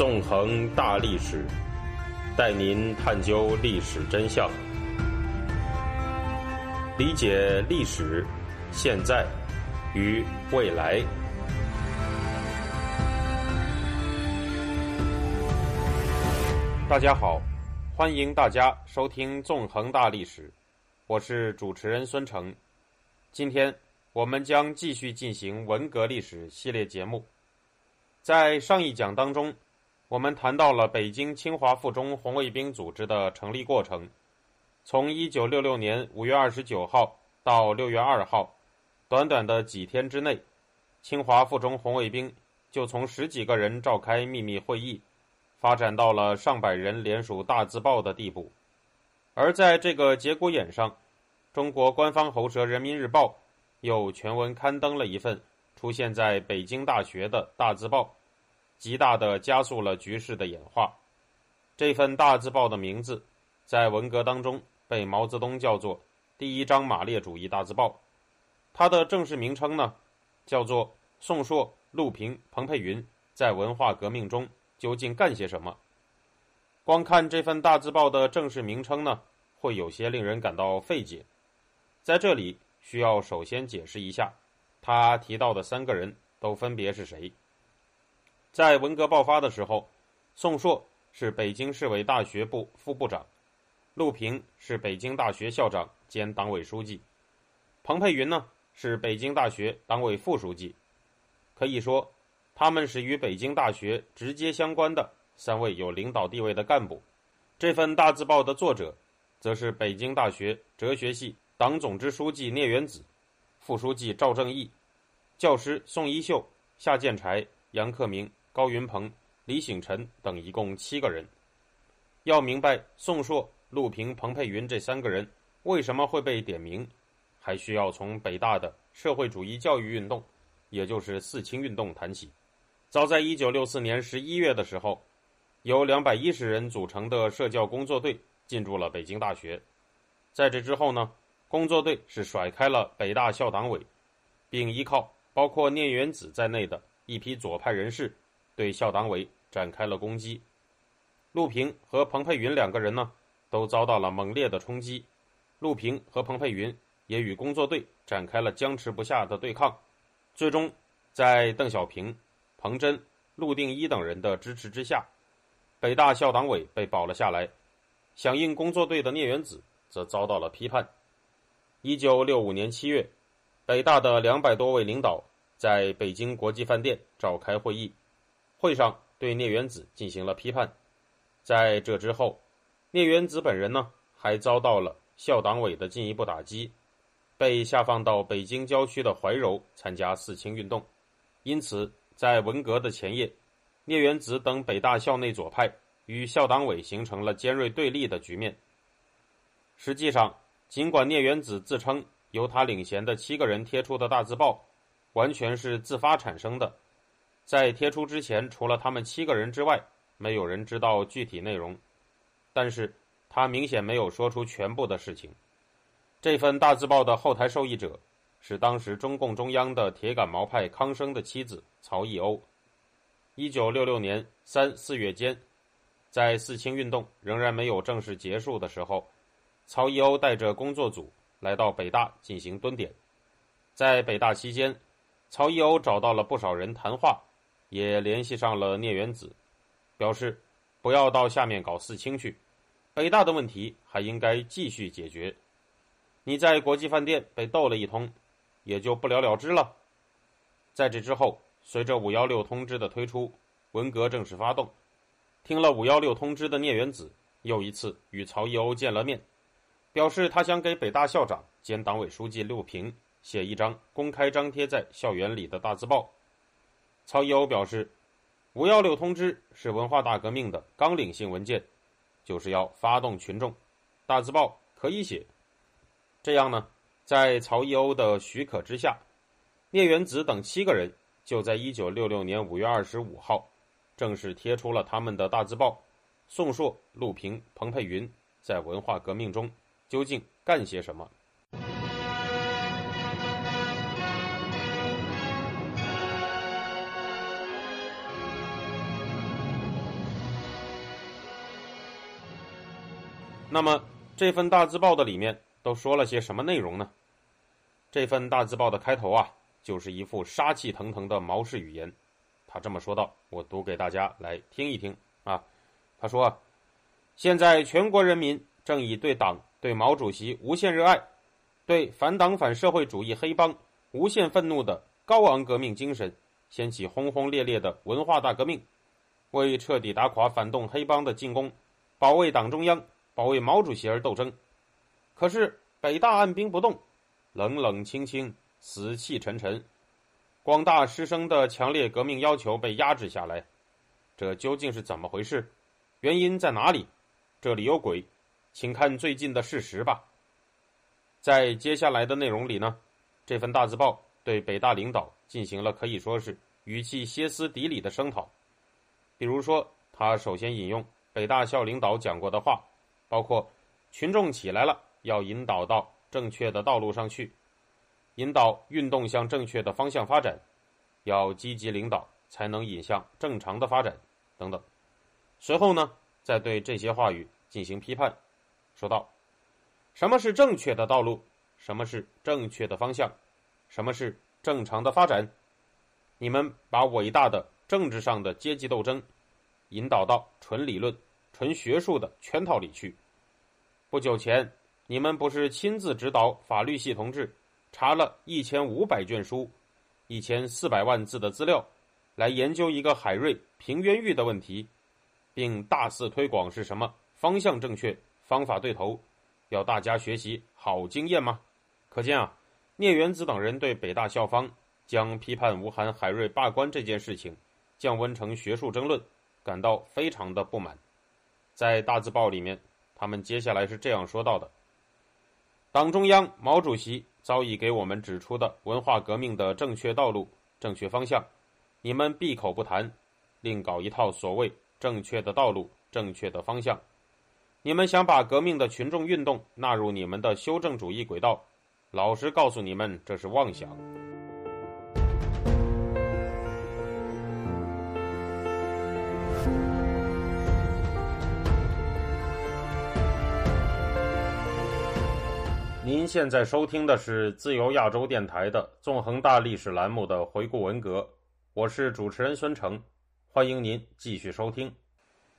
纵横大历史，带您探究历史真相，理解历史、现在与未来。大家好，欢迎大家收听《纵横大历史》，我是主持人孙成。今天我们将继续进行文革历史系列节目。在上一讲当中，我们谈到了北京清华附中红卫兵组织的成立过程。从1966年5月29号到6月2号，短短的几天之内，清华附中红卫兵就从十几个人召开秘密会议。发展到了上百人联署大字报的地步，而在这个节骨眼上，中国官方喉舌《人民日报》又全文刊登了一份出现在北京大学的大字报，极大的加速了局势的演化。这份大字报的名字，在文革当中被毛泽东叫做“第一张马列主义大字报”，它的正式名称呢，叫做宋硕、陆平、彭佩云在文化革命中。究竟干些什么？光看这份大字报的正式名称呢，会有些令人感到费解。在这里，需要首先解释一下，他提到的三个人都分别是谁。在文革爆发的时候，宋硕是北京市委大学部副部长，陆平是北京大学校长兼党委书记，彭佩云呢是北京大学党委副书记。可以说。他们是与北京大学直接相关的三位有领导地位的干部。这份大字报的作者，则是北京大学哲学系党总支书记聂元子、副书记赵正义、教师宋一秀、夏建才、杨克明、高云鹏、李醒臣等一共七个人。要明白宋硕、陆平、彭佩云这三个人为什么会被点名，还需要从北大的社会主义教育运动，也就是四清运动谈起。早在一九六四年十一月的时候，由两百一十人组成的社教工作队进驻了北京大学。在这之后呢，工作队是甩开了北大校党委，并依靠包括聂元子在内的一批左派人士，对校党委展开了攻击。陆平和彭佩云两个人呢，都遭到了猛烈的冲击。陆平和彭佩云也与工作队展开了僵持不下的对抗，最终在邓小平。彭真、陆定一等人的支持之下，北大校党委被保了下来。响应工作队的聂元子则遭到了批判。一九六五年七月，北大的两百多位领导在北京国际饭店召开会议，会上对聂元子进行了批判。在这之后，聂元子本人呢，还遭到了校党委的进一步打击，被下放到北京郊区的怀柔参加四清运动，因此。在文革的前夜，聂元子等北大校内左派与校党委形成了尖锐对立的局面。实际上，尽管聂元子自称由他领衔的七个人贴出的大字报完全是自发产生的，在贴出之前，除了他们七个人之外，没有人知道具体内容。但是他明显没有说出全部的事情。这份大字报的后台受益者。是当时中共中央的铁杆毛派康生的妻子曹义欧。一九六六年三四月间，在四清运动仍然没有正式结束的时候，曹义欧带着工作组来到北大进行蹲点。在北大期间，曹义欧找到了不少人谈话，也联系上了聂元子，表示不要到下面搞四清去，北大的问题还应该继续解决。你在国际饭店被斗了一通。也就不了了之了。在这之后，随着五幺六通知的推出，文革正式发动。听了五幺六通知的聂元子又一次与曹一欧见了面，表示他想给北大校长兼党委书记陆平写一张公开张贴在校园里的大字报。曹一欧表示，五幺六通知是文化大革命的纲领性文件，就是要发动群众，大字报可以写。这样呢？在曹一欧的许可之下，聂元子等七个人就在一九六六年五月二十五号，正式贴出了他们的大字报。宋硕、陆平、彭佩云在文化革命中究竟干些什么？那么这份大字报的里面都说了些什么内容呢？这份大字报的开头啊，就是一副杀气腾腾的毛氏语言。他这么说道：“我读给大家来听一听啊。”他说：“现在全国人民正以对党、对毛主席无限热爱，对反党反社会主义黑帮无限愤怒的高昂革命精神，掀起轰轰烈烈的文化大革命，为彻底打垮反动黑帮的进攻，保卫党中央、保卫毛主席而斗争。可是北大按兵不动。”冷冷清清，死气沉沉，广大师生的强烈革命要求被压制下来，这究竟是怎么回事？原因在哪里？这里有鬼，请看最近的事实吧。在接下来的内容里呢，这份大字报对北大领导进行了可以说是语气歇斯底里的声讨。比如说，他首先引用北大校领导讲过的话，包括“群众起来了，要引导到”。正确的道路上去，引导运动向正确的方向发展，要积极领导，才能引向正常的发展，等等。随后呢，再对这些话语进行批判，说道：“什么是正确的道路？什么是正确的方向？什么是正常的发展？你们把伟大的政治上的阶级斗争引导到纯理论、纯学术的圈套里去。不久前。”你们不是亲自指导法律系同志查了一千五百卷书、一千四百万字的资料，来研究一个海瑞平原狱的问题，并大肆推广是什么方向正确、方法对头，要大家学习好经验吗？可见啊，聂元子等人对北大校方将批判吴晗、海瑞罢官这件事情降温成学术争论，感到非常的不满。在大字报里面，他们接下来是这样说到的。党中央、毛主席早已给我们指出的文化革命的正确道路、正确方向，你们闭口不谈，另搞一套所谓正确的道路、正确的方向。你们想把革命的群众运动纳入你们的修正主义轨道，老实告诉你们，这是妄想。现在收听的是自由亚洲电台的《纵横大历史》栏目的回顾文革，我是主持人孙成，欢迎您继续收听。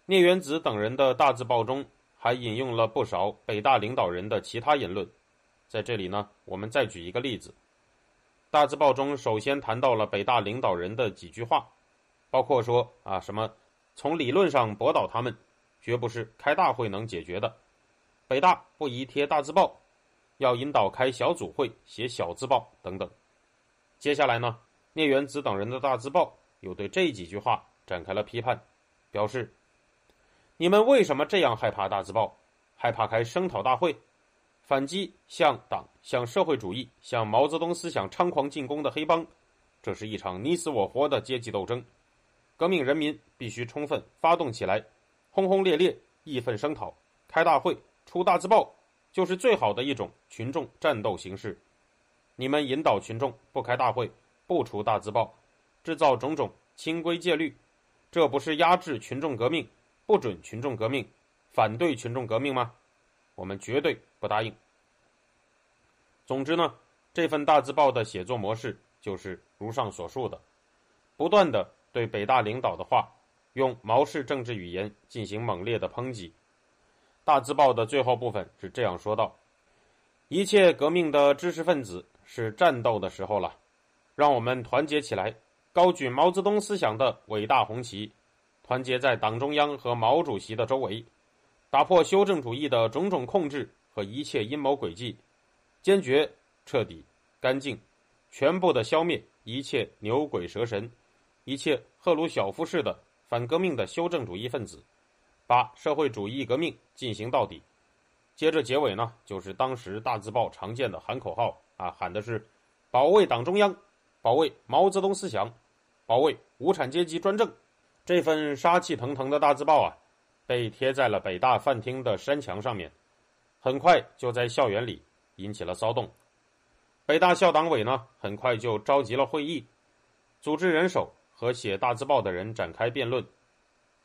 聂元子等人的大字报中还引用了不少北大领导人的其他言论，在这里呢，我们再举一个例子。大字报中首先谈到了北大领导人的几句话，包括说啊什么，从理论上驳倒他们，绝不是开大会能解决的，北大不宜贴大字报。要引导开小组会写小字报等等。接下来呢，聂元子等人的大字报又对这几句话展开了批判，表示：你们为什么这样害怕大字报？害怕开声讨大会，反击向党、向社会主义、向毛泽东思想猖狂进攻的黑帮？这是一场你死我活的阶级斗争，革命人民必须充分发动起来，轰轰烈烈、义愤声讨，开大会、出大字报。就是最好的一种群众战斗形式。你们引导群众不开大会、不出大字报，制造种种清规戒律，这不是压制群众革命、不准群众革命、反对群众革命吗？我们绝对不答应。总之呢，这份大字报的写作模式就是如上所述的，不断的对北大领导的话用毛氏政治语言进行猛烈的抨击。大字报的最后部分是这样说道：“一切革命的知识分子是战斗的时候了，让我们团结起来，高举毛泽东思想的伟大红旗，团结在党中央和毛主席的周围，打破修正主义的种种控制和一切阴谋诡计，坚决、彻底、干净、全部的消灭一切牛鬼蛇神，一切赫鲁晓夫式的反革命的修正主义分子。”把社会主义革命进行到底。接着结尾呢，就是当时大字报常见的喊口号啊，喊的是“保卫党中央，保卫毛泽东思想，保卫无产阶级专政”。这份杀气腾腾的大字报啊，被贴在了北大饭厅的山墙上面，很快就在校园里引起了骚动。北大校党委呢，很快就召集了会议，组织人手和写大字报的人展开辩论。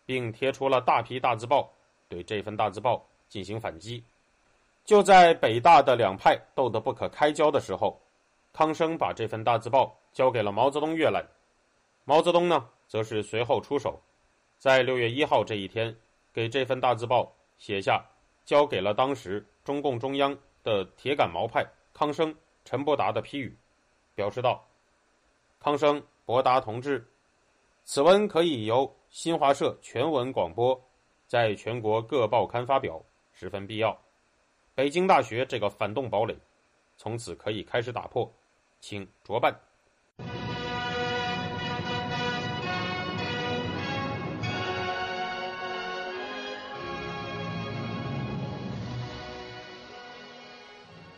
并贴出了大批大字报，对这份大字报进行反击。就在北大的两派斗得不可开交的时候，康生把这份大字报交给了毛泽东阅览。毛泽东呢，则是随后出手，在六月一号这一天，给这份大字报写下交给了当时中共中央的铁杆毛派康生、陈伯达的批语，表示道：“康生、伯达同志，此文可以由新华社全文广播，在全国各报刊发表，十分必要。北京大学这个反动堡垒，从此可以开始打破，请着办。”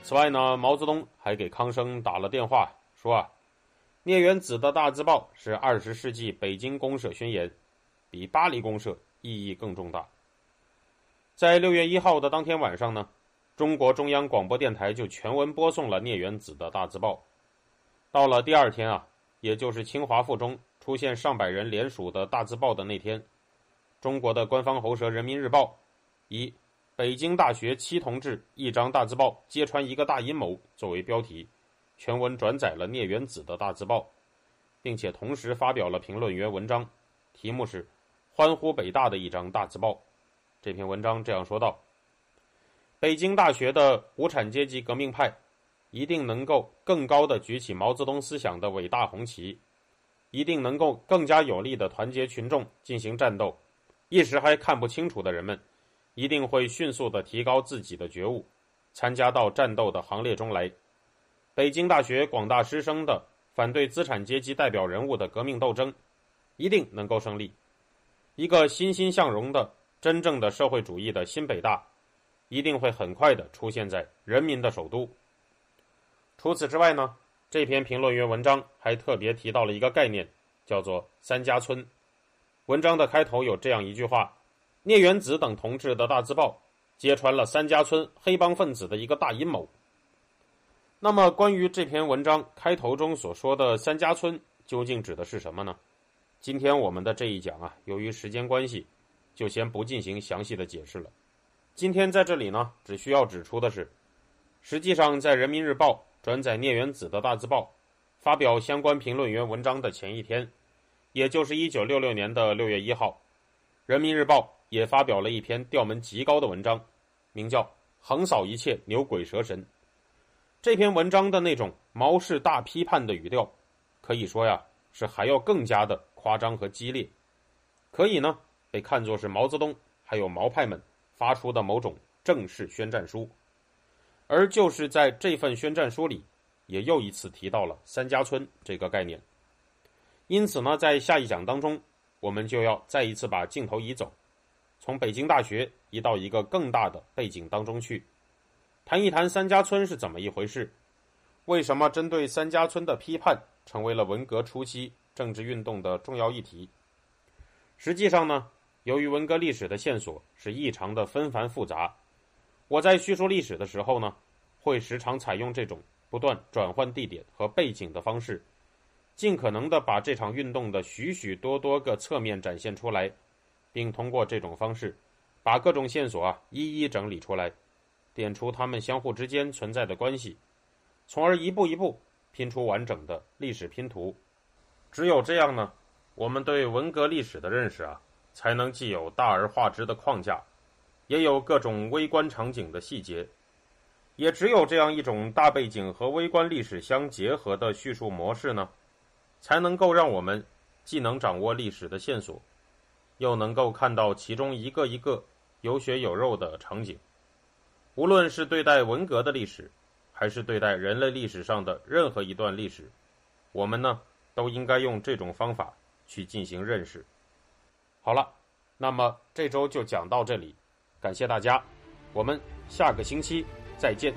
此外呢，毛泽东还给康生打了电话，说啊，聂元子的大字报是二十世纪北京公社宣言，比巴黎公社意义更重大。在六月一号的当天晚上呢，中国中央广播电台就全文播送了聂元子的大字报。到了第二天啊，也就是清华附中出现上百人联署的大字报的那天，中国的官方喉舌《人民日报》以。北京大学七同志一张大字报揭穿一个大阴谋作为标题，全文转载了聂元子的大字报，并且同时发表了评论员文章，题目是“欢呼北大的一张大字报”。这篇文章这样说道：“北京大学的无产阶级革命派，一定能够更高的举起毛泽东思想的伟大红旗，一定能够更加有力的团结群众进行战斗。一时还看不清楚的人们。”一定会迅速的提高自己的觉悟，参加到战斗的行列中来。北京大学广大师生的反对资产阶级代表人物的革命斗争，一定能够胜利。一个欣欣向荣的真正的社会主义的新北大，一定会很快的出现在人民的首都。除此之外呢，这篇评论员文章还特别提到了一个概念，叫做“三家村”。文章的开头有这样一句话。聂元子等同志的大字报，揭穿了三家村黑帮分子的一个大阴谋。那么，关于这篇文章开头中所说的三家村，究竟指的是什么呢？今天我们的这一讲啊，由于时间关系，就先不进行详细的解释了。今天在这里呢，只需要指出的是，实际上在《人民日报》转载聂元子的大字报，发表相关评论员文章的前一天，也就是一九六六年的六月一号，《人民日报》。也发表了一篇调门极高的文章，名叫《横扫一切牛鬼蛇神》。这篇文章的那种毛氏大批判的语调，可以说呀是还要更加的夸张和激烈，可以呢被看作是毛泽东还有毛派们发出的某种正式宣战书。而就是在这份宣战书里，也又一次提到了“三家村”这个概念。因此呢，在下一讲当中，我们就要再一次把镜头移走。从北京大学移到一个更大的背景当中去，谈一谈三家村是怎么一回事？为什么针对三家村的批判成为了文革初期政治运动的重要议题？实际上呢，由于文革历史的线索是异常的纷繁复杂，我在叙述历史的时候呢，会时常采用这种不断转换地点和背景的方式，尽可能的把这场运动的许许多多个侧面展现出来。并通过这种方式，把各种线索啊一一整理出来，点出他们相互之间存在的关系，从而一步一步拼出完整的历史拼图。只有这样呢，我们对文革历史的认识啊，才能既有大而化之的框架，也有各种微观场景的细节。也只有这样一种大背景和微观历史相结合的叙述模式呢，才能够让我们既能掌握历史的线索。又能够看到其中一个一个有血有肉的场景，无论是对待文革的历史，还是对待人类历史上的任何一段历史，我们呢都应该用这种方法去进行认识。好了，那么这周就讲到这里，感谢大家，我们下个星期再见。